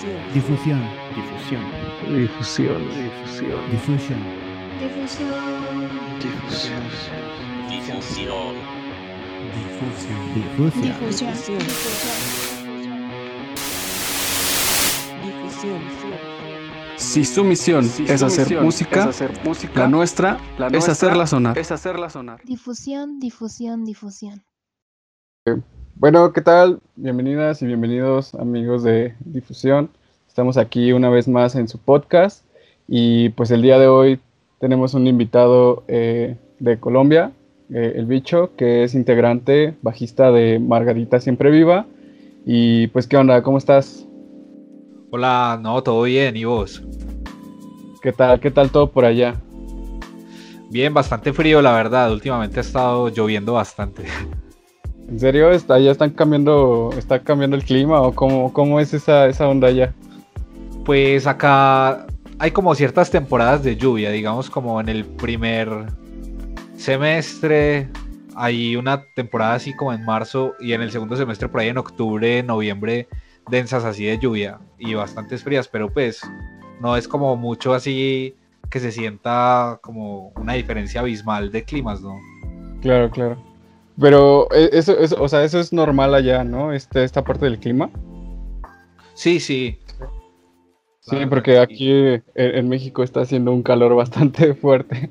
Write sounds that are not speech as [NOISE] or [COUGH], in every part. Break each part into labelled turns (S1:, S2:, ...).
S1: Difusión.
S2: Difusión.
S3: Difusión.
S2: Difusión.
S1: Difusión.
S4: Difusión.
S5: Difusión.
S1: Difusión.
S4: Difusión. Difusión.
S3: Si su misión es hacer música, la nuestra es hacerla sonar.
S6: Es hacerla sonar.
S4: Difusión, difusión, difusión.
S6: Bueno, ¿qué tal? Bienvenidas y bienvenidos amigos de Difusión. Estamos aquí una vez más en su podcast y pues el día de hoy tenemos un invitado eh, de Colombia, eh, el bicho, que es integrante, bajista de Margarita Siempre Viva. Y pues, ¿qué onda? ¿Cómo estás?
S7: Hola, no, todo bien, ¿y vos?
S6: ¿Qué tal? ¿Qué tal todo por allá?
S7: Bien, bastante frío, la verdad. Últimamente ha estado lloviendo bastante.
S6: ¿En serio? ¿Está, ¿Ya están cambiando, está cambiando el clima o cómo, cómo es esa, esa onda allá?
S7: Pues acá hay como ciertas temporadas de lluvia, digamos como en el primer semestre hay una temporada así como en marzo y en el segundo semestre por ahí en octubre, noviembre, densas así de lluvia y bastantes frías, pero pues no es como mucho así que se sienta como una diferencia abismal de climas, ¿no?
S6: Claro, claro. Pero eh, eso, eso, o sea, eso es normal allá, ¿no? Este, esta parte del clima.
S7: Sí, sí.
S6: Sí, porque aquí en, México está haciendo un calor bastante [LAUGHS] fuerte.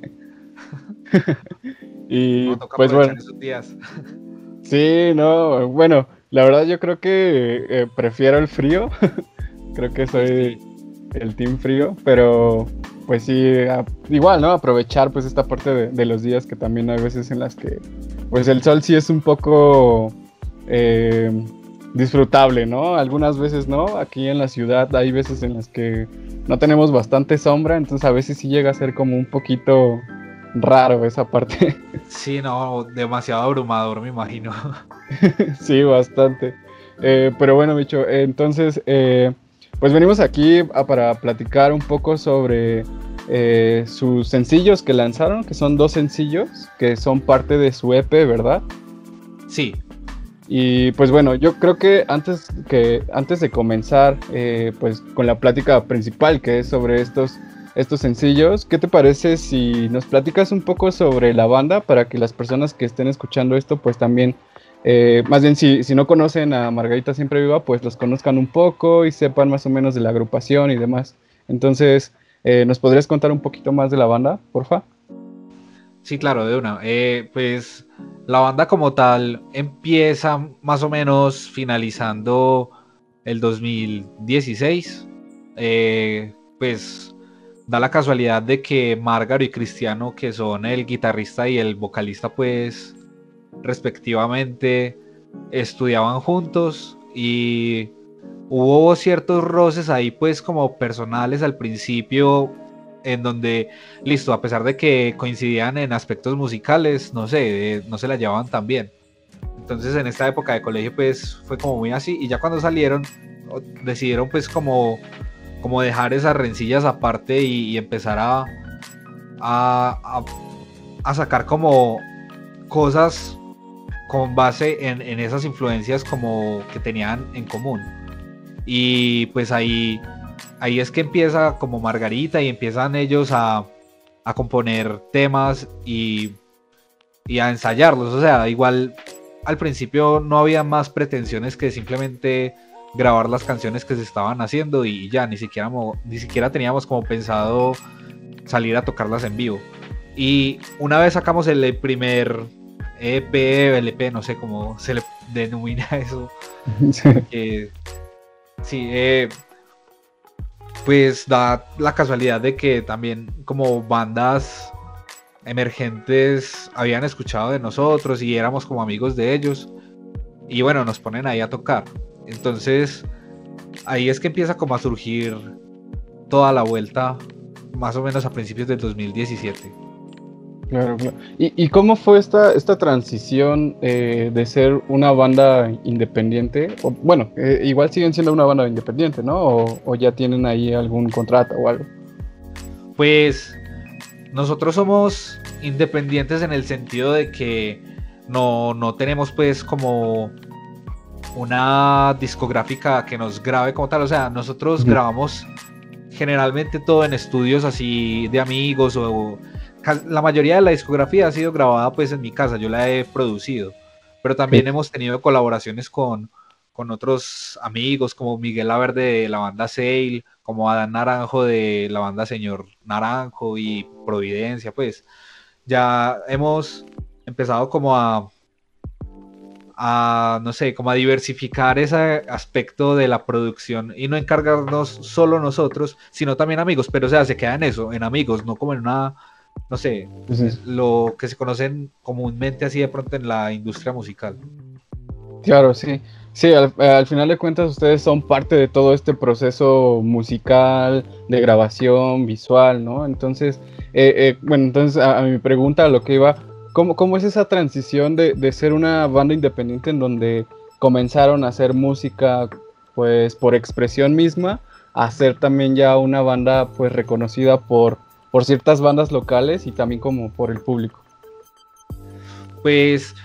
S6: [LAUGHS] y
S7: No,
S6: pues bueno,
S7: esos días.
S6: sí, no, bueno, la verdad yo creo que eh, prefiero el frío. [LAUGHS] creo que soy el team frío, pero pues sí, a- igual, ¿no? Aprovechar pues esta parte de, de los días que también hay veces en las que pues el sol sí es un poco eh, disfrutable, ¿no? Algunas veces no. Aquí en la ciudad hay veces en las que no tenemos bastante sombra, entonces a veces sí llega a ser como un poquito raro esa parte. [LAUGHS]
S7: Sí, no, demasiado abrumador, me imagino. [LAUGHS]
S6: sí, bastante. Eh, pero bueno, bicho, eh, entonces, eh, pues venimos aquí a- para platicar un poco sobre eh, sus sencillos que lanzaron, que son dos sencillos, que son parte de su EP, ¿verdad?
S7: Sí,
S6: Y pues bueno, yo creo que antes, que, antes de comenzar eh, pues con la plática principal que es sobre estos, estos sencillos, ¿qué te parece si nos platicas un poco sobre la banda para que las personas que estén escuchando esto pues también, eh, más bien si, si no conocen a Margarita Siempre Viva pues los conozcan un poco y sepan más o menos de la agrupación y demás. Entonces, eh, ¿nos podrías contar un poquito más de la banda, porfa?
S7: Sí, claro, de una. Eh, pues la banda como tal empieza más o menos finalizando el 2016. Eh, pues da la casualidad de que Márgaro y Cristiano, que son el guitarrista y el vocalista, pues respectivamente estudiaban juntos y hubo ciertos roces ahí pues como personales al principio en donde listo, a pesar de que coincidían en aspectos musicales, no sé, eh, no se la llevaban tan bien. Entonces en esta época de colegio pues fue como muy así y ya cuando salieron decidieron pues como, como dejar esas rencillas aparte y, y empezar a, a- a sacar como cosas con base en, en esas influencias como que tenían en común. Y pues ahí ahí es que empieza como Margarita y empiezan ellos a, a componer temas y, y a ensayarlos. O sea, igual al principio no había más pretensiones que simplemente grabar las canciones que se estaban haciendo y ya, ni siquiera, mo- ni siquiera teníamos como pensado salir a tocarlas en vivo. Y una vez sacamos el primer EP, LP, no sé cómo se le denomina eso, [LAUGHS] que sí, eh, pues da la casualidad de que también como bandas emergentes habían escuchado de nosotros y éramos como amigos de ellos y bueno, nos ponen ahí a tocar. Entonces ahí es que empieza como a surgir toda la vuelta más o menos a principios del 2017.
S6: Claro, claro. ¿Y, y cómo fue esta, esta transición eh, de ser una banda independiente? O, bueno, eh, igual siguen siendo una banda independiente, ¿no? O, o ya tienen ahí algún contrato o algo.
S7: Pues nosotros somos independientes en el sentido de que no, no tenemos pues como una discográfica que nos grabe como tal. O sea, nosotros grabamos generalmente todo en estudios así de amigos o la mayoría de la discografía ha sido grabada pues en mi casa, yo la he producido, pero también
S6: Sí.
S7: hemos tenido colaboraciones con, con otros amigos como Miguel Laverde de la banda Sail, como Adán Naranjo de la banda Señor Naranjo y Providencia, pues ya hemos empezado como a a, no sé, como a diversificar ese aspecto de la producción y no encargarnos solo nosotros, sino también amigos, pero o sea, se queda en eso, en amigos, no como en una, no sé, lo que se conocen comúnmente así de pronto en la industria musical.
S6: Claro, sí. Sí, al, al final de cuentas ustedes son parte de todo este proceso musical, de grabación, visual, ¿no? Entonces, eh, eh, bueno, entonces a, a mi pregunta, a lo que iba, ¿cómo, cómo es esa transición de, de ser una banda independiente en donde comenzaron a hacer música, pues, por expresión misma, a ser también ya una banda, pues, reconocida por, por ciertas bandas locales y también como por el público?
S7: Pues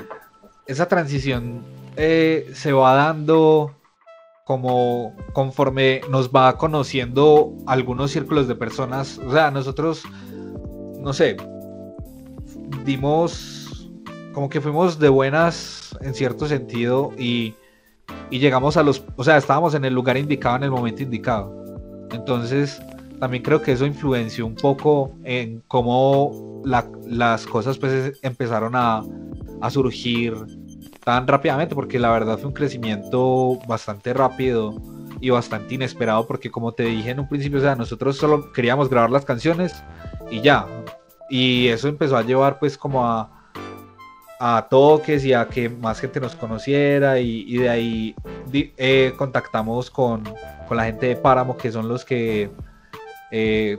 S7: esa transición eh, se va dando como conforme nos va conociendo algunos círculos de personas. O sea, nosotros, no sé, dimos como que fuimos de buenas en cierto sentido y, y llegamos a los, o sea, estábamos en el lugar indicado en el momento indicado. Entonces, también creo que eso influenció un poco en cómo la- las cosas pues empezaron a, a surgir tan rápidamente, porque la verdad fue un crecimiento bastante rápido y bastante inesperado, porque como te dije en un principio, o sea, nosotros solo queríamos grabar las canciones y ya. Y eso empezó a llevar pues como a, a toques y a que más gente nos conociera y, de ahí eh, contactamos con, con la gente de Páramo, que son los que eh,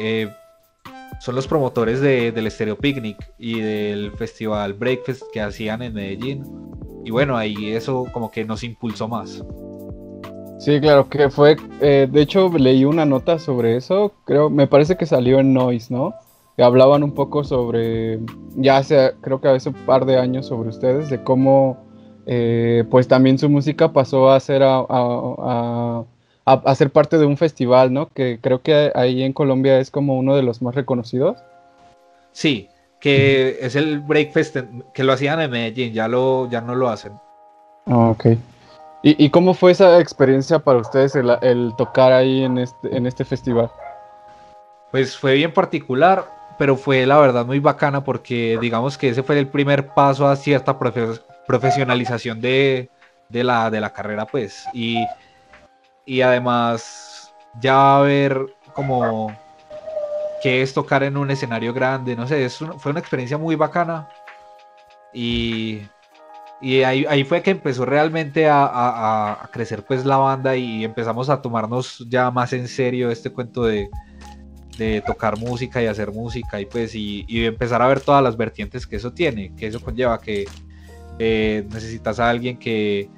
S7: eh, son los promotores de- del Stereo Picnic y del festival Breakfast que hacían en Medellín. Y bueno, ahí eso como que nos impulsó más.
S6: Sí, claro, que fue, eh, de hecho leí una nota sobre eso, creo, me parece que salió en Noise, ¿no? Hablaban un poco sobre, ya hace, creo que hace un par de años sobre ustedes, de cómo, pues también su música pasó a ser, a- a- a ser parte de un festival, ¿no? Que creo que ahí en Colombia es como uno de los más reconocidos.
S7: Sí, que es el Breakfast que lo hacían en Medellín, ya, lo, ya no lo hacen.
S6: Ah, ok. ¿Y, y cómo fue esa experiencia para ustedes el, el tocar ahí en este, en este festival?
S7: Pues fue bien particular, pero fue la verdad muy bacana porque digamos que ese fue el primer paso a cierta profe- profesionalización de, de la, de la carrera, pues. Y, y además ya ver como qué es tocar en un escenario grande, no sé, es un- fue una experiencia muy bacana. Y, y ahí, ahí fue que empezó realmente a, a- a- a crecer pues la banda y empezamos a tomarnos ya más en serio este cuento de, de tocar música y hacer música y pues y, y empezar a ver todas las vertientes que eso tiene, que eso conlleva que eh, necesitas a alguien que,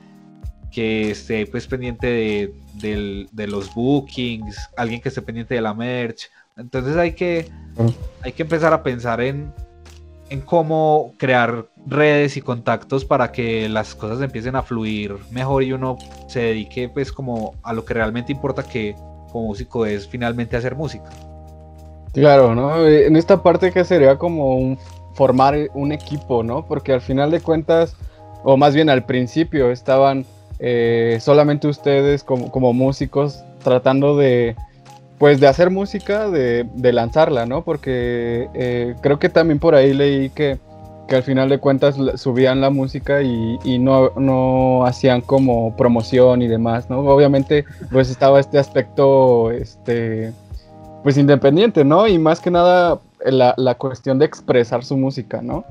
S7: que esté pues pendiente de, de los bookings, alguien que esté pendiente de la merch. Entonces hay que,
S6: Mm.
S7: hay que empezar a pensar en, en cómo crear redes y contactos para que las cosas empiecen a fluir mejor y uno se dedique pues como a lo que realmente importa que como músico es finalmente hacer música.
S6: Claro, ¿no? Eh, En esta parte que sería como un formar un equipo, ¿no? Porque al final de cuentas, o más bien al principio, estaban eh, solamente ustedes como, como músicos tratando de, pues, de hacer música, de, de lanzarla, ¿no? Porque eh, creo que también por ahí leí que, que al final de cuentas subían la música y, y no, no hacían como promoción y demás, ¿no? Obviamente, pues estaba este aspecto, este pues independiente, ¿no? Y más que nada la, la cuestión de expresar su música, ¿no?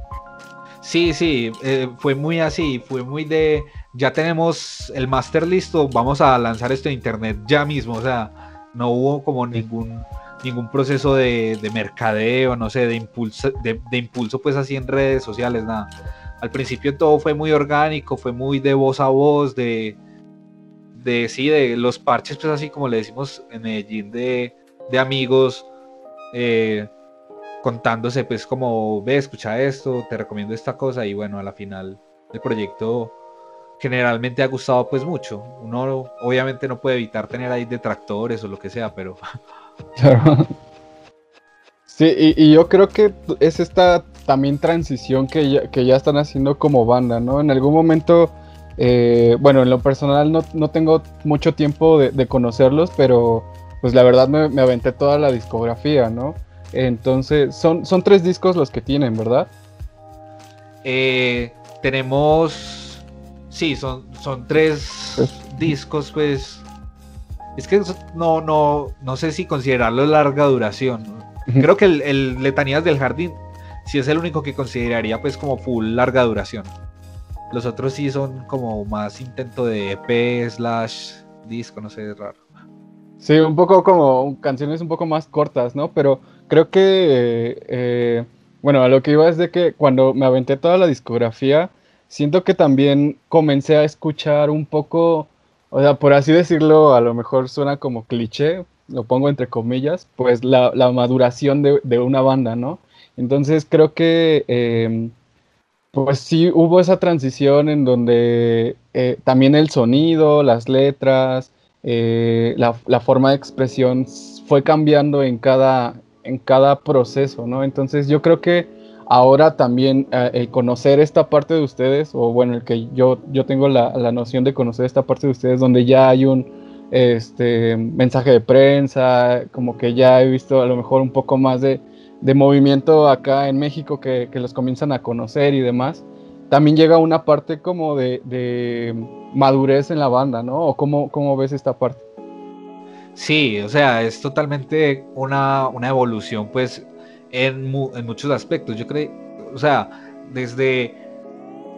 S7: Sí, sí, eh, fue muy así, fue muy de, ya tenemos el máster listo, vamos a lanzar esto en internet ya mismo, o sea, no hubo como ningún, ningún proceso de, de mercadeo, no sé, de impulso, de, de impulso pues así en redes sociales, nada. Al principio todo fue muy orgánico, fue muy de voz a voz, de, de sí, de los parches pues así como le decimos en Medellín, de, de amigos, eh, contándose pues como ve, escucha esto, te recomiendo esta cosa y bueno, a la final el proyecto generalmente ha gustado pues mucho. Uno obviamente no puede evitar tener ahí detractores o lo que sea, pero... [LAUGHS]
S6: Claro. Sí, y, yo creo que es esta también transición que ya, que ya están haciendo como banda, ¿no? En algún momento, eh, bueno, en lo personal no, no tengo mucho tiempo de, conocerlos, pero pues la verdad me, aventé toda la discografía, ¿no? Entonces, son, son tres discos los que tienen, ¿verdad?
S7: Eh, tenemos, sí, son, son tres pues, discos, pues... Es que no, no, no sé si considerarlo larga duración. Creo que el, el Letanías del Jardín sí es el único que consideraría pues como full larga duración. Los otros sí son como más intento de EP slash disco, no sé, es raro.
S6: Sí, un poco como canciones un poco más cortas, ¿no? Pero creo que, eh, bueno, a lo que iba es de que cuando me aventé toda la discografía, siento que también comencé a escuchar un poco, o sea, por así decirlo, a lo mejor suena como cliché, lo pongo entre comillas, pues la, la maduración de, de, una banda, ¿no? Entonces creo que eh, pues sí hubo esa transición en donde eh, también el sonido, las letras, eh, la, la, forma de expresión fue cambiando en cada, en cada proceso, ¿no? Entonces yo creo que ahora también eh, el conocer esta parte de ustedes, o bueno, el que yo, yo tengo la, la noción de conocer esta parte de ustedes, donde ya hay un este, mensaje de prensa, como que ya he visto a lo mejor un poco más de, de movimiento acá en México que, que, los comienzan a conocer y demás, también llega una parte como de, de madurez en la banda, ¿no? ¿O cómo, cómo, ves esta parte?
S7: Sí, o sea, es totalmente una, una evolución, pues, en, mu en, muchos aspectos. Yo creo, o sea, desde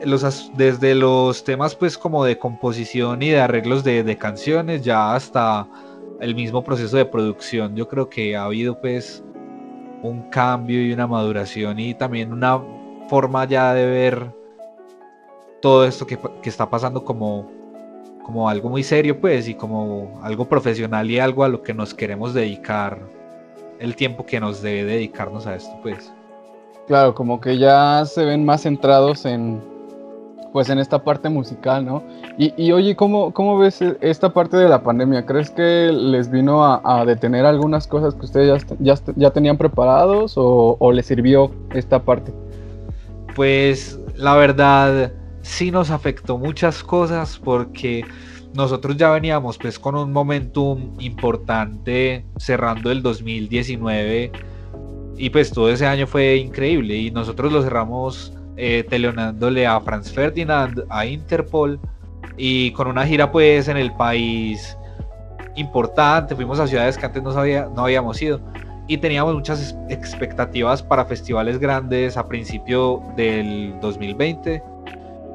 S7: los, desde los temas, pues, como de composición y de arreglos de, de canciones, ya hasta el mismo proceso de producción, yo creo que ha habido, pues, un cambio y una maduración y también una forma ya de ver todo esto que, que, está pasando como, como algo muy serio pues y como algo profesional y algo a lo que nos queremos dedicar el tiempo que nos debe dedicarnos a esto pues
S6: claro como que ya se ven más centrados en pues en esta parte musical, ¿no? Y, y oye, ¿cómo, ¿cómo, ves esta parte de la pandemia? ¿Crees que les vino a, a detener algunas cosas que ustedes ya, ya, ya tenían preparados o, o, les sirvió esta parte?
S7: Pues la verdad sí nos afectó muchas cosas porque nosotros ya veníamos pues con un momentum importante cerrando el 2019 y pues todo ese año fue increíble y nosotros lo cerramos eh, teleonándole a Franz Ferdinand, a Interpol y con una gira pues en el país importante, fuimos a ciudades que antes no, sabía, no habíamos ido y teníamos muchas expectativas para festivales grandes a principio del 2020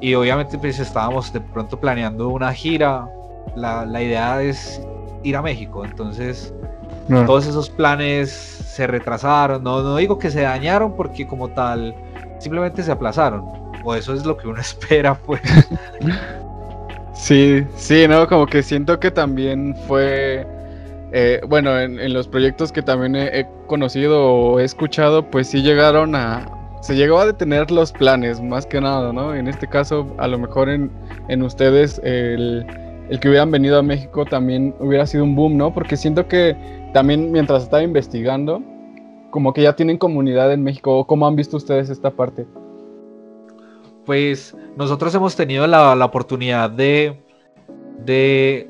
S7: y obviamente pues estábamos de pronto planeando una gira, la, la idea es ir a México, entonces no. todos esos planes se retrasaron, no, no digo que se dañaron porque como tal simplemente se aplazaron. O eso es lo que uno [LAUGHS] espera, pues.
S6: Sí, sí, no, como que siento que también fue, eh, bueno, en, en, los proyectos que también he, he, conocido o he escuchado, pues sí llegaron a, se llegó a detener los planes, más que nada, ¿no? En este caso, a lo mejor en, en ustedes, el, el, que hubieran venido a México también hubiera sido un boom, ¿no? Porque siento que también mientras estaba investigando, como que ya tienen comunidad en México, ¿cómo han visto ustedes esta parte?
S7: Pues nosotros hemos tenido la, la oportunidad de, de,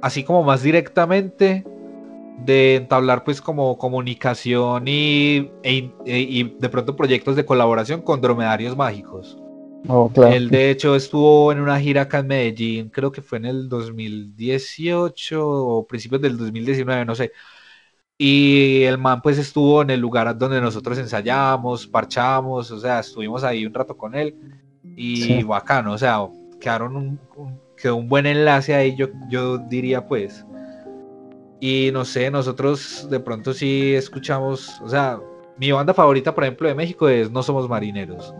S7: así como más directamente, de entablar pues como comunicación y, e, e, y de pronto proyectos de colaboración con dromedarios mágicos.
S6: Oh, claro.
S7: Él de hecho estuvo en una gira acá en Medellín, creo que fue en el 2018 o principios del 2019, no sé. Y el man pues estuvo en el lugar donde nosotros ensayamos, parchamos, o sea, estuvimos ahí un rato con él y sí. bacano, o sea, quedaron un, un, quedó un buen enlace ahí, yo, yo diría pues. Y no sé, nosotros de pronto sí escuchamos, o sea, mi banda favorita, por ejemplo, de México es No Somos Marineros.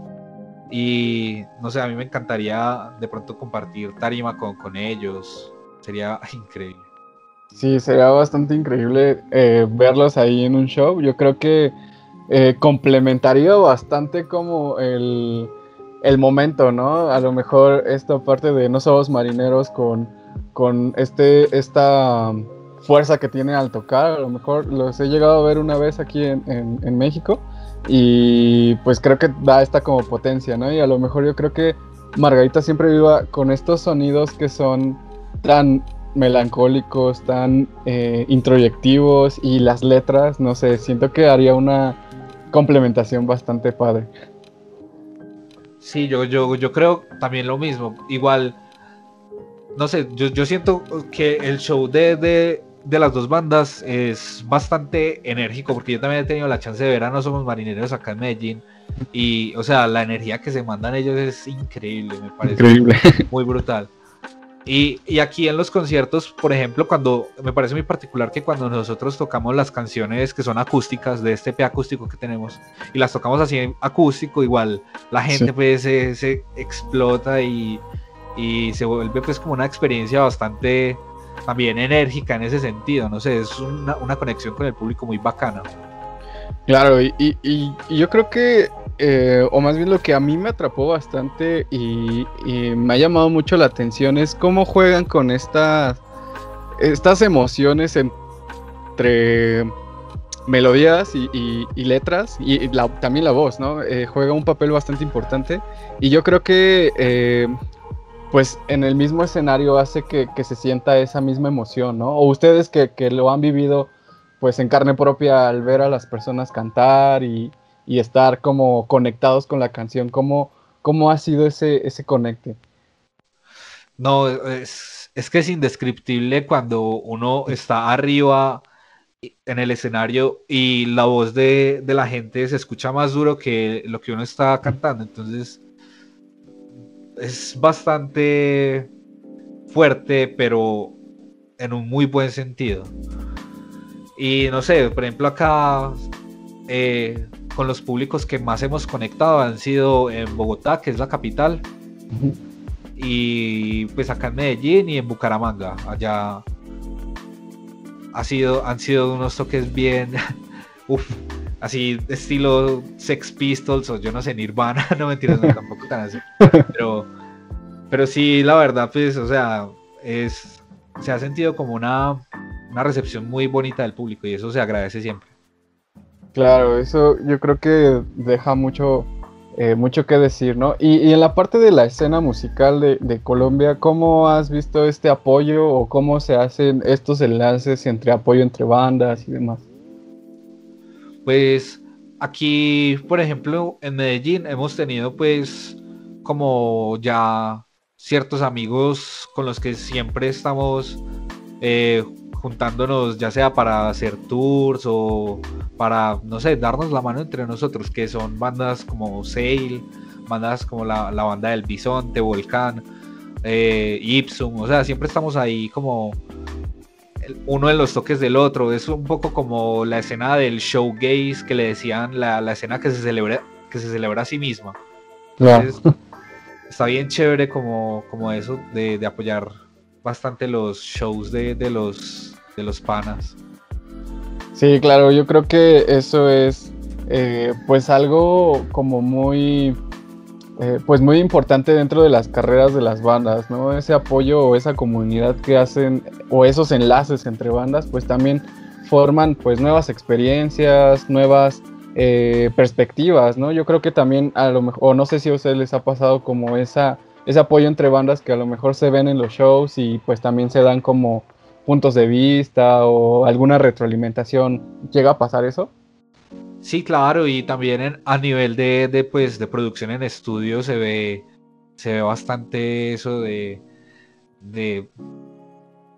S7: Y no sé, a mí me encantaría de pronto compartir tarima con, con ellos, sería [LAUGHS] increíble.
S6: Sí, sería bastante increíble eh, verlos ahí en un show. Yo creo que eh, complementaría bastante como el, el momento, ¿no? A lo mejor esta parte de no somos marineros con, con este, esta fuerza que tiene al tocar, a lo mejor los he llegado a ver una vez aquí en, en, México y pues creo que da esta como potencia, ¿no? Y a lo mejor yo creo que Margarita siempre viva con estos sonidos que son tan melancólicos, tan eh, introyectivos y las letras, no sé, siento que haría una complementación bastante padre.
S7: Sí, yo, yo, yo creo también lo mismo. Igual, no sé, yo, yo siento que el show de, de, las dos bandas es bastante enérgico, porque yo también he tenido la chance de ver a No Somos Marineros acá en Medellín. Y, o sea, la energía que se mandan ellos es increíble, me parece.
S6: Increíble. [LAUGHS]
S7: Muy brutal. Y, y, aquí en los conciertos, por ejemplo, cuando me parece muy particular que cuando nosotros tocamos las canciones que son acústicas de este P acústico que tenemos y las tocamos así acústico, igual la gente sí. pues se, se, explota y, y se vuelve pues como una experiencia bastante también enérgica en ese sentido, no sé, es una, una conexión con el público muy bacana.
S6: Claro, y, y, yo creo que eh, o más bien lo que a mí me atrapó bastante y, y, me ha llamado mucho la atención es cómo juegan con estas, estas emociones entre melodías y, y letras y también la voz, ¿no? Eh, juega un papel bastante importante y yo creo que eh, pues en el mismo escenario hace que, se sienta esa misma emoción, ¿no? O ustedes que, lo han vivido pues en carne propia al ver a las personas cantar y, estar como conectados con la canción. ¿Cómo, cómo ha sido ese, ese?
S7: No, es, es, que es indescriptible cuando uno está arriba en el escenario y la voz de, de, la gente se escucha más duro que lo que uno está cantando. Entonces es bastante fuerte, pero en un muy buen sentido. Y no sé, por ejemplo acá eh, con los públicos que más hemos conectado han sido en Bogotá, que es la capital, uh -huh. y pues acá en Medellín y en Bucaramanga. Allá ha sido, han sido unos toques bien, [LAUGHS] uff, así estilo Sex Pistols o yo no sé, Nirvana, [LAUGHS] no mentiras, no, [LAUGHS] tampoco tan así. Pero, pero sí, la verdad, pues, o sea, es, se ha sentido como una, una recepción muy bonita del público y eso se agradece siempre.
S6: Claro, eso yo creo que deja mucho, eh, mucho que decir, ¿no? Y, y, en la parte de la escena musical de, de, Colombia, ¿cómo has visto este apoyo o cómo se hacen estos enlaces entre apoyo entre bandas y demás?
S7: Pues aquí, por ejemplo, en Medellín hemos tenido pues como ya ciertos amigos con los que siempre estamos eh, juntándonos ya sea para hacer tours o para, no sé, darnos la mano entre nosotros, que son bandas como Sail, bandas como la, la banda del Bisonte, Volcán, eh, Ipsum, o sea, siempre estamos ahí como uno en los toques del otro, es un poco como la escena del showgaze que le decían, la, la escena que se celebra que se celebra a sí misma. Entonces, no. está bien chévere como, como eso de, de apoyar bastante los shows de, de, los, de los panas.
S6: Sí, claro, yo creo que eso es eh, pues algo como muy eh, pues muy importante dentro de las carreras de las bandas, ¿no? Ese apoyo o esa comunidad que hacen o esos enlaces entre bandas pues también forman pues nuevas experiencias, nuevas eh, perspectivas, ¿no? Yo creo que también a lo mejor, o no sé si a ustedes les ha pasado como esa ese apoyo entre bandas que a lo mejor se ven en los shows y pues también se dan como puntos de vista o alguna retroalimentación. ¿Llega a pasar eso?
S7: Sí, claro, y también en, a nivel de, de, pues, de producción en estudio se ve, se ve bastante eso de, de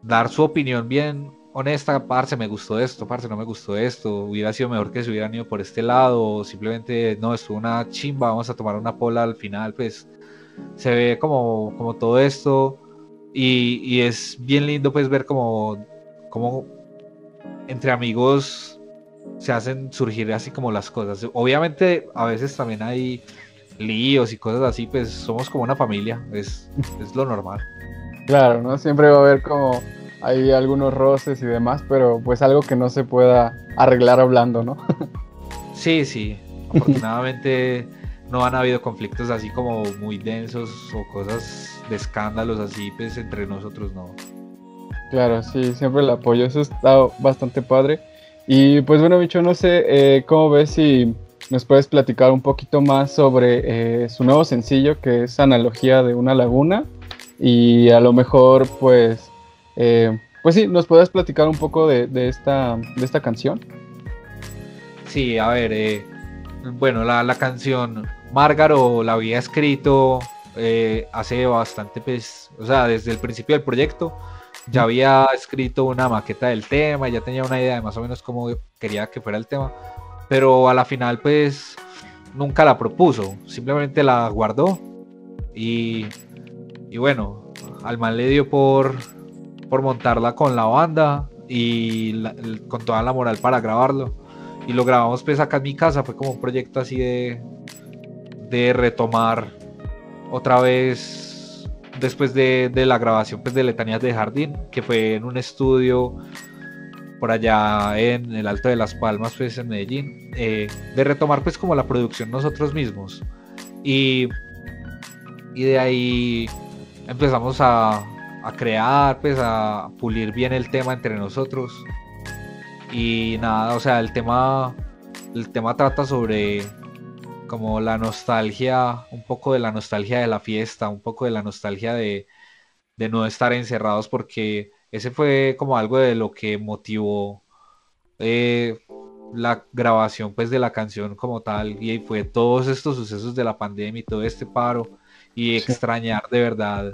S7: dar su opinión bien honesta, parce, me gustó esto, parce, no me gustó esto, hubiera sido mejor que se hubieran ido por este lado, o simplemente, no, estuvo una chimba, vamos a tomar una pola al final, pues se ve como, como todo esto. Y, y, es bien lindo pues ver como, como entre amigos se hacen surgir así como las cosas. Obviamente a veces también hay líos y cosas así, pues somos como una familia, es, es lo normal.
S6: Claro, ¿no? Siempre va a haber como hay algunos roces y demás, pero pues algo que no se pueda arreglar hablando, ¿no? [LAUGHS]
S7: sí, sí. Afortunadamente no han habido conflictos así como muy densos o cosas de escándalos así, pues entre nosotros no.
S6: Claro, sí, siempre el apoyo, eso está bastante padre. Y pues bueno, bicho, no sé eh, cómo ves si nos puedes platicar un poquito más sobre eh, su nuevo sencillo que es Analogía de una laguna y a lo mejor pues eh, pues sí, nos puedes platicar un poco de, esta, de esta canción.
S7: Sí, a ver, eh, bueno, la, la, canción Márgaro la había escrito hace bastante, pues, o sea, desde el principio del proyecto ya había escrito una maqueta del tema, ya tenía una idea de más o menos cómo quería que fuera el tema, pero a la final pues nunca la propuso, simplemente la guardó y, y bueno, al mal le dio por, por montarla con la banda y con toda la moral para grabarlo. Y lo grabamos pues acá en mi casa, fue como un proyecto así de, de retomar otra vez después de, de la grabación pues de Letanías de Jardín, que fue en un estudio por allá en el Alto de las Palmas, pues en Medellín, eh, de retomar pues como la producción nosotros mismos. Y, y de ahí empezamos a, a crear, pues a pulir bien el tema entre nosotros. Y nada, o sea, el tema, el tema trata sobre como la nostalgia, un poco de la nostalgia de la fiesta, un poco de la nostalgia de, de no estar encerrados porque ese fue como algo de lo que motivó eh, la grabación pues de la canción como tal y fue todos estos sucesos de la pandemia y todo este paro y extrañar de verdad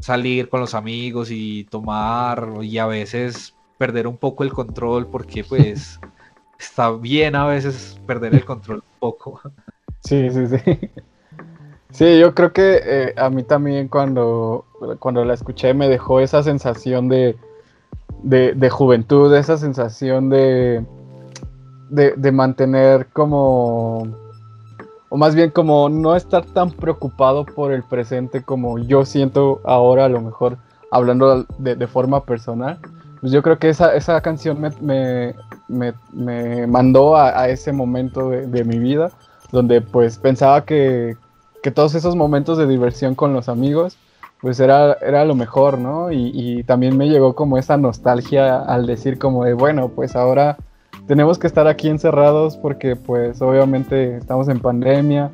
S7: salir con los amigos y tomar y a veces perder un poco el control porque pues está bien a veces perder el control un poco. [LAUGHS]
S6: Sí, sí, sí. [LAUGHS] Sí, yo creo que eh, a mí también cuando, cuando la escuché me dejó esa sensación de, de, juventud, esa sensación de, de, mantener como, o más bien como no estar tan preocupado por el presente como yo siento ahora, a lo mejor hablando de, forma personal. Pues yo creo que esa, esa canción me, me, me, mandó a, a ese momento de mi vida donde pues pensaba que, que todos esos momentos de diversión con los amigos, pues era, era lo mejor, ¿no? Y, también me llegó como esa nostalgia al decir como de, bueno, pues ahora tenemos que estar aquí encerrados porque pues obviamente estamos en pandemia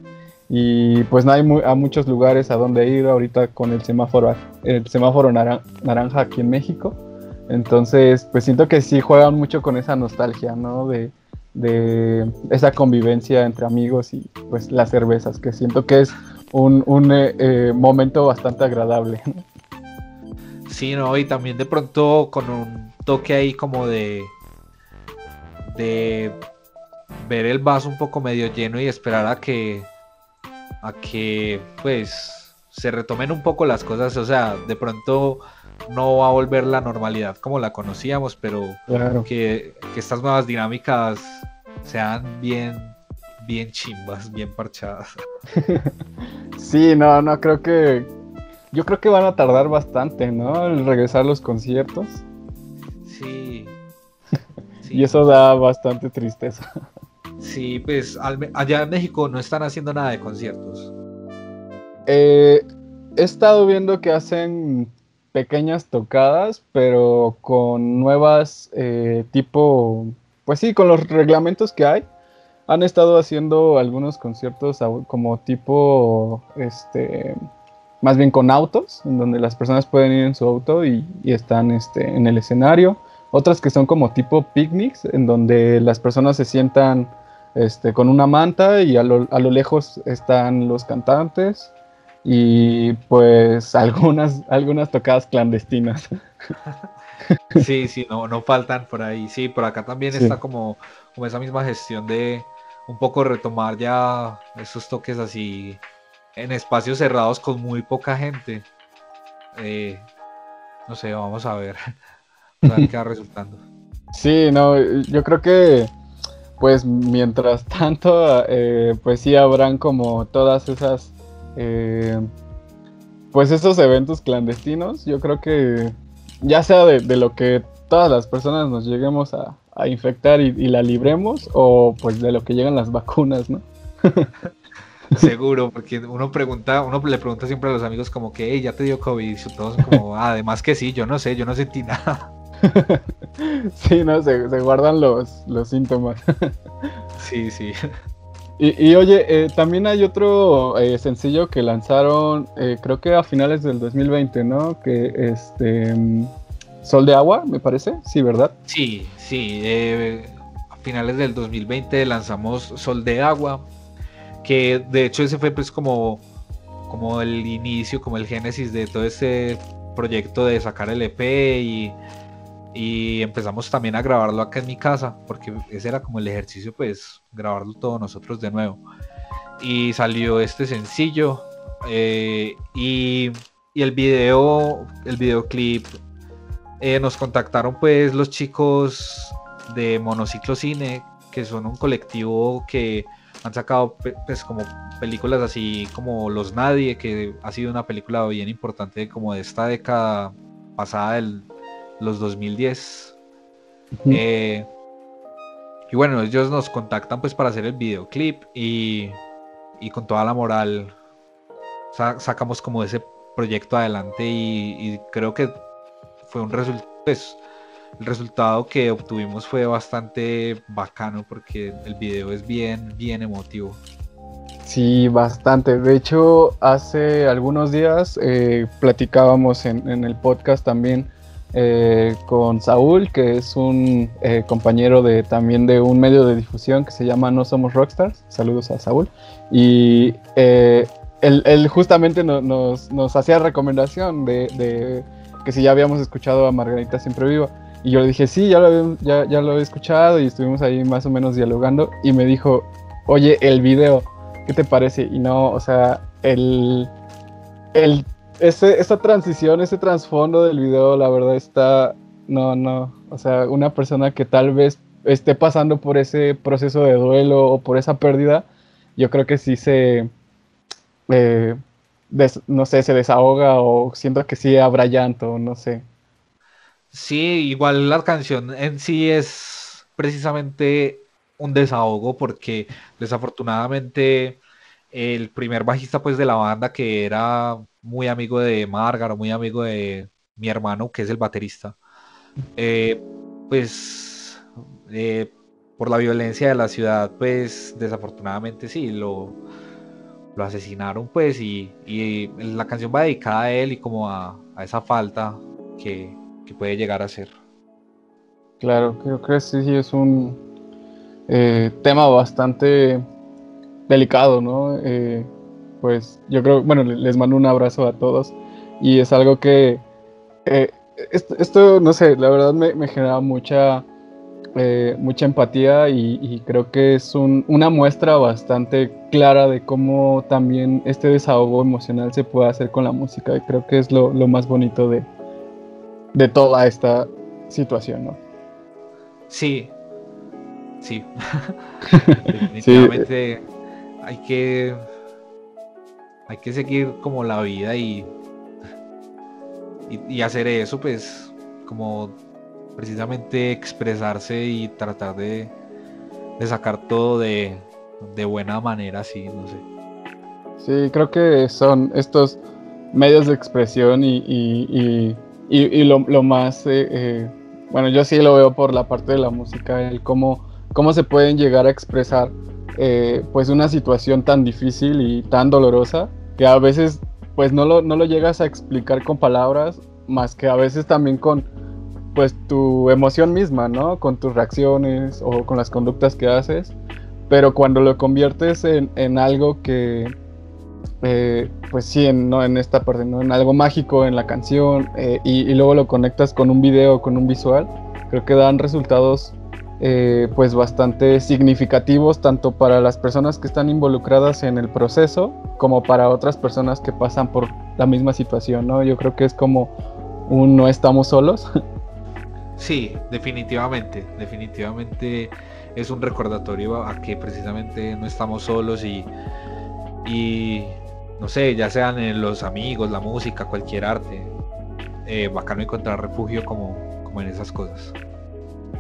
S6: y pues no hay a muchos lugares a donde ir ahorita con el semáforo, el semáforo naranja aquí en México. Entonces, pues siento que sí juegan mucho con esa nostalgia, ¿no? De, de esa convivencia entre amigos y pues las cervezas, que siento que es un, eh, eh, momento bastante agradable.
S7: Sí, no, y también de pronto con un toque ahí como de de ver el vaso un poco medio lleno y esperar a que a que pues se retomen un poco las cosas, o sea, de pronto no va a volver la normalidad como la conocíamos, pero que, estas nuevas dinámicas sean bien, bien chimbas, bien parchadas. [LAUGHS]
S6: sí, no, no, creo que. Yo creo que van a tardar bastante, ¿no? El regresar los conciertos. [LAUGHS]
S7: Sí.
S6: y eso da bastante tristeza. [LAUGHS]
S7: Sí, pues allá en México no están haciendo nada de conciertos.
S6: Eh, he estado viendo que hacen pequeñas tocadas, pero con nuevas eh, tipo, pues sí, con los reglamentos que hay. Han estado haciendo algunos conciertos como tipo, este, más bien con autos, en donde las personas pueden ir en su auto y, están este, en el escenario. Otras que son como tipo picnics, en donde las personas se sientan este, con una manta y a lo, a lo lejos están los cantantes y pues [LAUGHS] algunas, algunas tocadas clandestinas. [LAUGHS]
S7: Sí, sí, no, no faltan por ahí. Sí, por acá también está como, como esa misma gestión de un poco retomar ya esos toques así en espacios cerrados con muy poca gente. Eh, no sé, vamos a ver, [LAUGHS] a ver qué va resultando.
S6: Sí, no, yo creo que pues mientras tanto, eh, pues sí habrán como todas esas eh, pues estos eventos clandestinos, yo creo que ya sea de, lo que todas las personas nos lleguemos a, infectar y, la libremos, o pues de lo que llegan las [LAUGHS] vacunas, ¿no? [LAUGHS]
S7: Seguro, porque uno pregunta, uno le pregunta siempre a los amigos como que, hey, ya te dio COVID, y todos como, [LAUGHS] "Ah, además que sí, yo no sé, yo no sentí nada.
S6: sí, no, se, se guardan los, los síntomas.
S7: Sí, sí.
S6: Y, y, oye, eh, también hay otro eh, sencillo que lanzaron, eh, creo que a finales del 2020, ¿no? Que este. mm, Sol de Agua, me parece. Sí, ¿verdad?
S7: Sí, sí. eh, a finales del 2020 lanzamos Sol de Agua, que de hecho ese fue pues como, como el inicio, como el génesis de todo este proyecto de sacar el EP y, y empezamos también a grabarlo acá en mi casa, porque ese era como el ejercicio, pues grabarlo todo nosotros de nuevo. Y salió este sencillo eh, y, y el video, el videoclip, eh, nos contactaron pues los chicos de Monociclo Cine, que son un colectivo que han sacado pues como películas así como Los Nadie, que ha sido una película bien importante como de esta década pasada del los 2010.
S6: Ujú.
S7: Eh, y bueno, ellos nos contactan pues para hacer el videoclip y, y con toda la moral sa- sacamos como ese proyecto adelante y, y creo que fue un resultado, pues el resultado que obtuvimos fue bastante bacano porque el video es bien, bien emotivo.
S6: Sí, bastante. De hecho, hace algunos días eh, platicábamos en, en el podcast también eh, con Saúl, que es un eh, compañero de también de un medio de difusión que se llama No Somos Rockstars. Saludos a Saúl. Y eh, él, justamente no- nos, hacía recomendación de, que si ya habíamos escuchado a Margarita Siempre Viva. Y yo le dije, sí, ya lo, ya, ya lo he escuchado y estuvimos ahí más o menos dialogando. Y me dijo, oye, el video. ¿qué te parece? Y no, o sea, el, el ese, esa transición, ese trasfondo del video, la verdad está, no, no, o sea, una persona que tal vez esté pasando por ese proceso de duelo o por esa pérdida, yo creo que sí se, eh, no sé, se desahoga o siento que sí habrá llanto, no sé.
S7: Sí, igual la canción en sí es precisamente un desahogo porque desafortunadamente el primer bajista pues de la banda que era muy amigo de Márgaro, muy amigo de mi hermano que es el baterista, eh, pues eh, por la violencia de la ciudad pues desafortunadamente sí, lo, lo asesinaron pues y, y la canción va dedicada a él y como a, a esa falta que, que puede llegar a ser.
S6: Claro, creo que sí, sí es un eh, tema bastante delicado, ¿no? Eh, pues yo creo, bueno, le- les mando un abrazo a todos y es algo que eh, esto, esto, no sé, la verdad me, me genera mucha, eh, mucha empatía y, y creo que es un- una muestra bastante clara de cómo también este desahogo emocional se puede hacer con la música y creo que es lo, lo más bonito de, de toda esta situación, ¿no?
S7: Sí, sí. [LAUGHS] [LAUGHS] Definitivamente hay que hay que seguir como la vida y, y, hacer eso, pues, como precisamente expresarse y tratar de, de sacar todo de, de buena manera, sí, no sé.
S6: Sí, creo que son estos medios de expresión y, y- y- y- lo más, eh, eh, bueno, yo sí lo veo por la parte de la música, el cómo, cómo se pueden llegar a expresar eh, pues una situación tan difícil y tan dolorosa que a veces pues no lo, no lo llegas a explicar con palabras, más que a veces también con pues tu emoción misma, ¿no? Con tus reacciones o con las conductas que haces, pero cuando lo conviertes en, en algo que eh, pues sí, en, ¿no? en esta parte, ¿no? En algo mágico en la canción eh, y, y luego lo conectas con un video, con un visual, creo que dan resultados eh, pues bastante significativos tanto para las personas que están involucradas en el proceso como para otras personas que pasan por la misma situación, ¿no? Yo creo que es como un no estamos solos. [LAUGHS]
S7: Sí, definitivamente, definitivamente es un recordatorio a que precisamente no estamos solos y, y no sé, ya sean en los amigos, la música, cualquier arte, eh, bacano encontrar refugio como, como en esas cosas.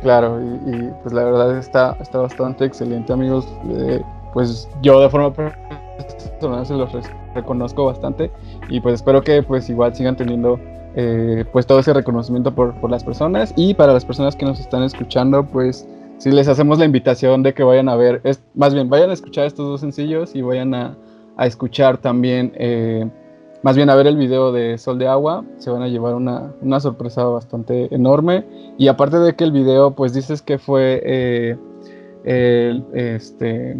S6: Claro, y, pues la verdad está, está bastante excelente, amigos. Eh, pues yo de forma personal se los re- reconozco bastante y pues espero que pues igual sigan teniendo eh, pues todo ese reconocimiento por, por las personas y para las personas que nos están escuchando pues si les hacemos la invitación de que vayan a ver, es, más bien vayan a escuchar estos dos sencillos y vayan a, a escuchar también, eh, más bien a ver el video de Sol de Agua, se van a llevar una, una sorpresa bastante enorme y aparte de que el video pues dices que fue... eh, este,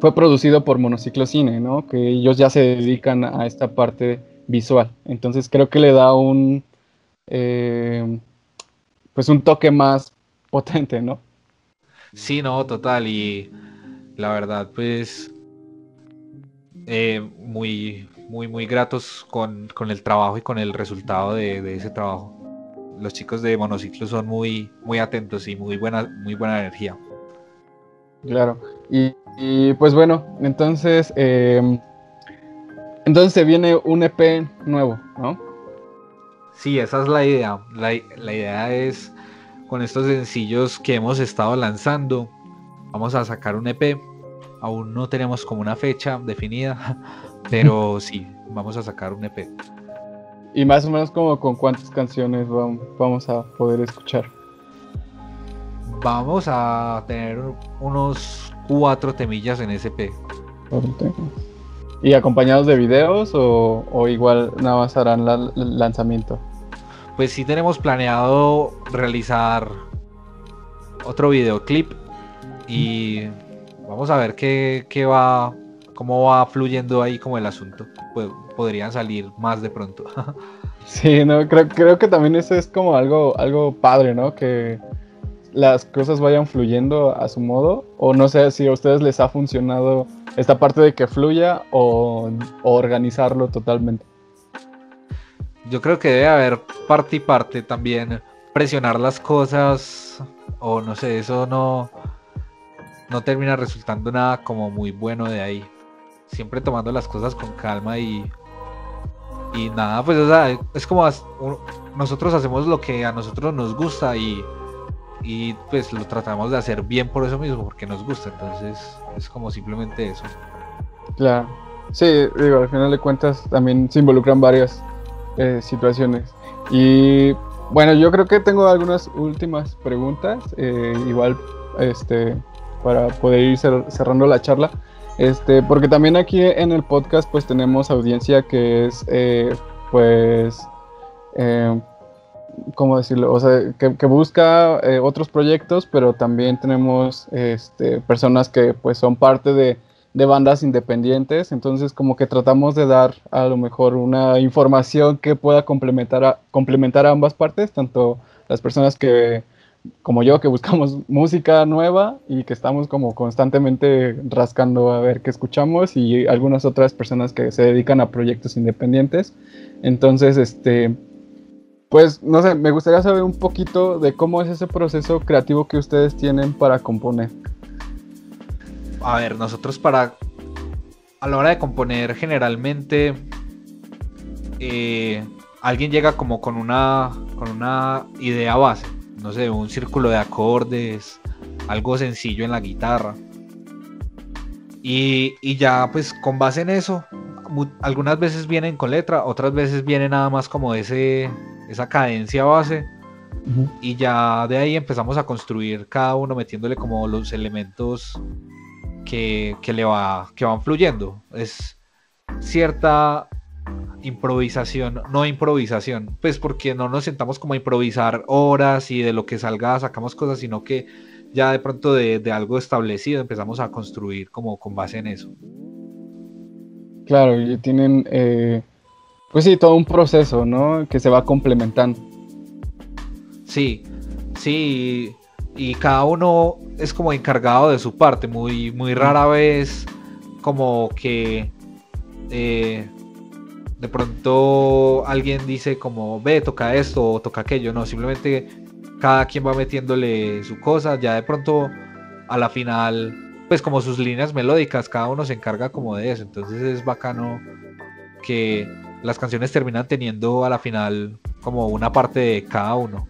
S6: fue producido por Monociclo Cine, ¿no? Que ellos ya se dedican a esta parte visual. Entonces creo que le da un, eh, pues un toque más [LAUGHS] potente, ¿no?
S7: Sí, no, total. Y la verdad, pues, eh, muy, muy, muy gratos con, con el trabajo y con el resultado de, de ese trabajo. Los chicos de Monociclo son muy, muy atentos y muy buena, muy buena energía.
S6: Claro. Y, y, pues bueno, entonces, eh, entonces viene un EP nuevo, ¿no?
S7: Sí, esa es la idea. La, la idea es, con estos sencillos que hemos estado lanzando, vamos a sacar un EP. Aún no tenemos como una fecha definida, pero [LAUGHS] sí, vamos a sacar un E EP.
S6: Y más o menos como con cuántas canciones vam- vamos a poder escuchar.
S7: Vamos a tener unos cuatro temillas en SP.
S6: Ahorita. ¿Y acompañados de videos o, o igual nada más harán la- el lanzamiento?
S7: Pues sí tenemos planeado realizar otro videoclip y vamos a ver qué, qué va, cómo va fluyendo ahí como el asunto. Pues podrían salir más de pronto. [LAUGHS]
S6: Sí, no, creo, creo que también eso es como algo, algo padre, ¿no? Que las cosas vayan fluyendo a su modo. O no sé si a ustedes les ha funcionado esta parte de que fluya o, o organizarlo totalmente.
S7: Yo creo que debe haber parte y parte también. Presionar las cosas o no sé, eso no, no termina resultando nada como muy bueno de ahí. Siempre tomando las cosas con calma y, y nada, pues o sea, es como nosotros hacemos lo que a nosotros nos gusta y, y pues lo tratamos de hacer bien por eso mismo, porque nos gusta. Entonces es como simplemente eso.
S6: Claro. Sí, digo, al final de cuentas también se involucran varias eh, situaciones. Y bueno, yo creo que tengo algunas últimas preguntas, eh, igual este, para poder ir cer- cerrando la charla. Este, porque también aquí en el podcast pues tenemos audiencia que es eh, pues eh, ¿cómo decirlo? O sea, que, busca eh, otros proyectos, pero también tenemos este, personas que pues son parte de, de bandas independientes, entonces como que tratamos de dar a lo mejor una información que pueda complementar complementar a ambas partes, tanto las personas que como yo que buscamos [LAUGHS] música nueva y que estamos como constantemente rascando a ver qué escuchamos y algunas otras personas que se dedican a proyectos independientes. Entonces, este, pues no sé, me gustaría saber un poquito de cómo es ese proceso creativo que ustedes tienen para componer.
S7: A ver, nosotros para. A la hora de componer, generalmente. eh, alguien llega como con una. con una idea base. No sé, un círculo de acordes. Algo sencillo en la guitarra. Y, y ya, pues, con base en eso. Algunas veces vienen con letra, otras veces viene nada más como ese. esa cadencia base. Y ya de ahí empezamos a construir cada uno metiéndole como los elementos que, que le va, que van fluyendo. Es cierta improvisación, no improvisación, pues porque no nos sentamos como a improvisar horas y de lo que salga sacamos cosas, sino que ya de pronto de, de algo establecido empezamos a construir como con base en eso.
S6: Claro, y tienen, eh, pues sí, todo un proceso, ¿no? Que se va complementando.
S7: Sí, sí, y cada uno es como encargado de su parte, muy, muy rara vez como que eh, de pronto alguien dice como, ve, toca esto o toca aquello, no, simplemente cada quien va metiéndole su cosa, ya de pronto a la final, pues como sus líneas melódicas, cada uno se encarga como de eso, entonces es bacano que las canciones terminan teniendo a la final como una parte de cada uno.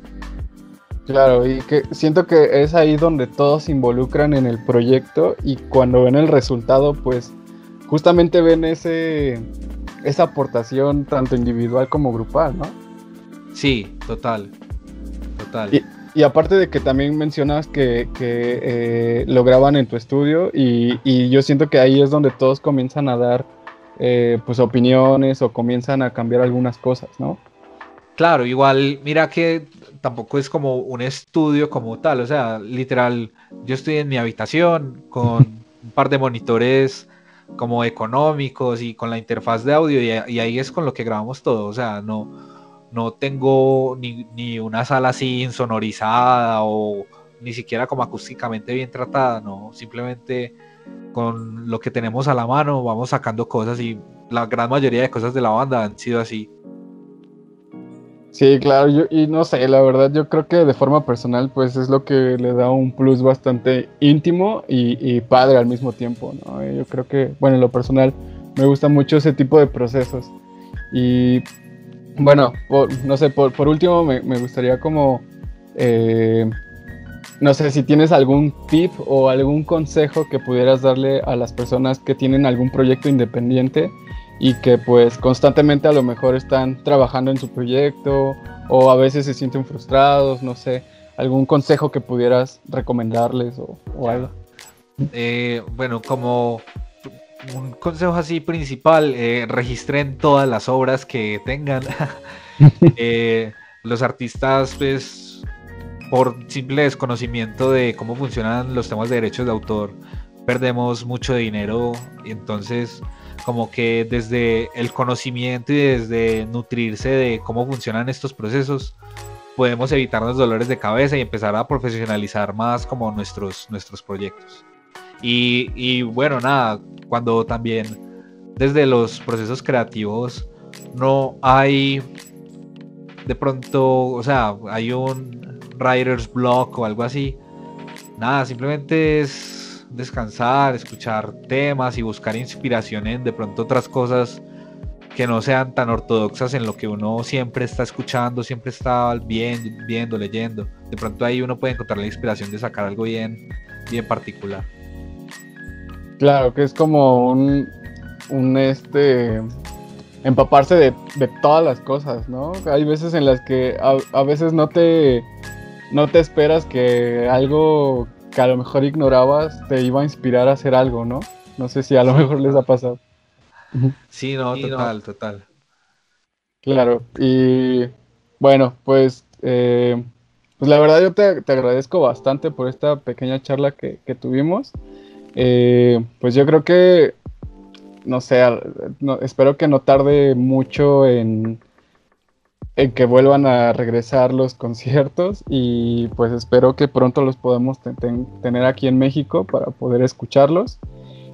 S6: Claro, y que siento que es ahí donde todos se involucran en el proyecto y cuando ven el resultado, pues justamente ven ese, esa aportación tanto individual como grupal, ¿no?
S7: Sí, total. Total.
S6: Y, y aparte de que también mencionas que, que eh, lo graban en tu estudio y, y, yo siento que ahí es donde todos comienzan a dar eh, pues opiniones o comienzan a cambiar algunas cosas, ¿no?
S7: Claro, igual, mira que tampoco es como un estudio como tal, o sea, literal, yo estoy en mi habitación con un par de monitores como económicos y con la interfaz de audio y, y ahí es con lo que grabamos todo, o sea, no, no tengo ni, ni, una sala así insonorizada o ni siquiera como acústicamente bien tratada, no, simplemente con lo que tenemos a la mano vamos sacando cosas y la gran mayoría de cosas de la banda han sido así.
S6: Sí, claro, yo, y no sé, la verdad yo creo que de forma personal pues es lo que le da un plus bastante íntimo y, y padre al mismo tiempo, ¿no? Yo creo que, bueno, en lo personal me gusta mucho ese tipo de procesos. Y bueno, por, no sé, por, por último me, me, gustaría como, eh, no sé, si tienes algún tip o algún consejo que pudieras darle a las personas que tienen algún proyecto independiente y que pues constantemente a lo mejor están trabajando en su proyecto o a veces se sienten frustrados, no sé, algún consejo que pudieras recomendarles o, o algo.
S7: Eh, bueno, como un consejo así principal, eh, registren todas las obras que tengan. [LAUGHS] eh, los artistas, pues, por simple desconocimiento de cómo funcionan los temas de derechos de autor, perdemos mucho dinero y entonces como que desde el conocimiento y desde nutrirse de cómo funcionan estos procesos, podemos evitarnos dolores de cabeza y empezar a profesionalizar más como nuestros, nuestros proyectos. Y, y, bueno, nada, cuando también desde los procesos creativos no hay de pronto, o sea, hay un writer's block o algo así, nada, simplemente es descansar, escuchar temas y buscar inspiración en de pronto otras cosas que no sean tan ortodoxas en lo que uno siempre está escuchando, siempre está viendo, viendo leyendo. De pronto ahí uno puede encontrar la inspiración de sacar algo bien, bien particular.
S6: Claro, que es como un, un este empaparse de, de, todas las cosas, ¿no? Hay veces en las que a, a, veces no te no te esperas que algo que a lo mejor ignorabas te iba a inspirar a hacer algo, ¿no? No sé si a lo mejor les ha pasado.
S7: Sí, no, total, total.
S6: Claro, y bueno, pues, eh, pues la verdad yo te, te, agradezco bastante por esta pequeña charla que, que tuvimos. Eh, pues yo creo que, no sé, no, espero que no tarde mucho en, en, que vuelvan a regresar los conciertos y pues espero que pronto los podamos ten, tener aquí en México para poder escucharlos.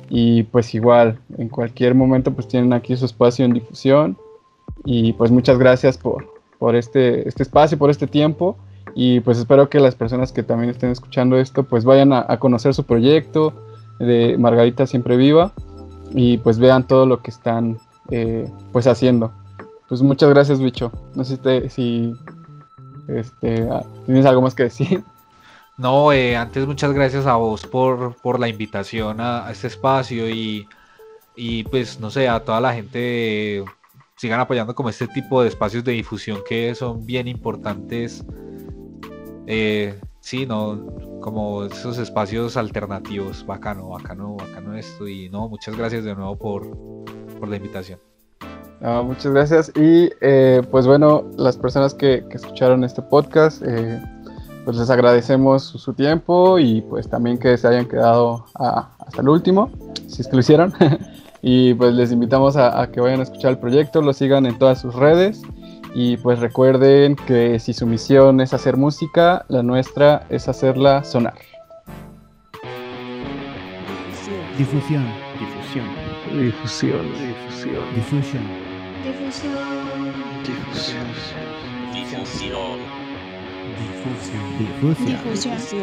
S6: Y pues igual, en cualquier momento pues tienen aquí su espacio en difusión. Y pues muchas gracias por, por este, este espacio, por este tiempo. Y pues espero que las personas que también estén escuchando esto pues vayan a, a conocer su proyecto, de Margarita Siempre Viva y pues vean todo lo que están eh, pues haciendo. Pues muchas gracias, bicho. No sé si, te, si este, tienes algo más que decir. [LAUGHS]
S7: No, eh, antes muchas gracias a vos por, por la invitación a, este espacio y, y pues no sé, a toda la gente sigan apoyando como este tipo de espacios de difusión que son bien importantes. Eh, sí, no, como esos espacios alternativos, bacano, bacano, bacano esto y no, muchas gracias de nuevo por, por la invitación.
S6: No, muchas gracias y eh, pues bueno, las personas que, que escucharon este podcast, eh, pues les agradecemos su, su, tiempo y pues también que se hayan quedado a, hasta el último, si es que lo hicieron. [LAUGHS] y pues les invitamos a, a que vayan a escuchar el proyecto, lo sigan en todas sus redes. Y pues recuerden que si su misión es hacer música, la nuestra es hacerla sonar.
S1: Difusión.
S3: Difusión. Difusión. Difusión.
S1: Difusión.
S5: Difusión.
S1: Difusión.
S5: Difusión.
S1: Difusión.
S4: Difusión.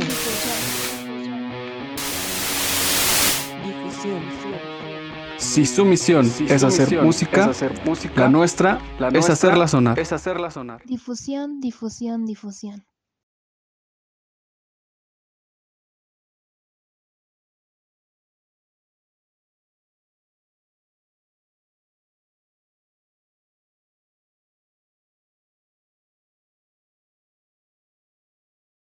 S4: Difusión.
S3: Si su misión, si es, su hacer misión música, es, hacer música, la nuestra, la nuestra es, hacerla sonar.
S4: es hacerla sonar. Difusión, difusión, difusión.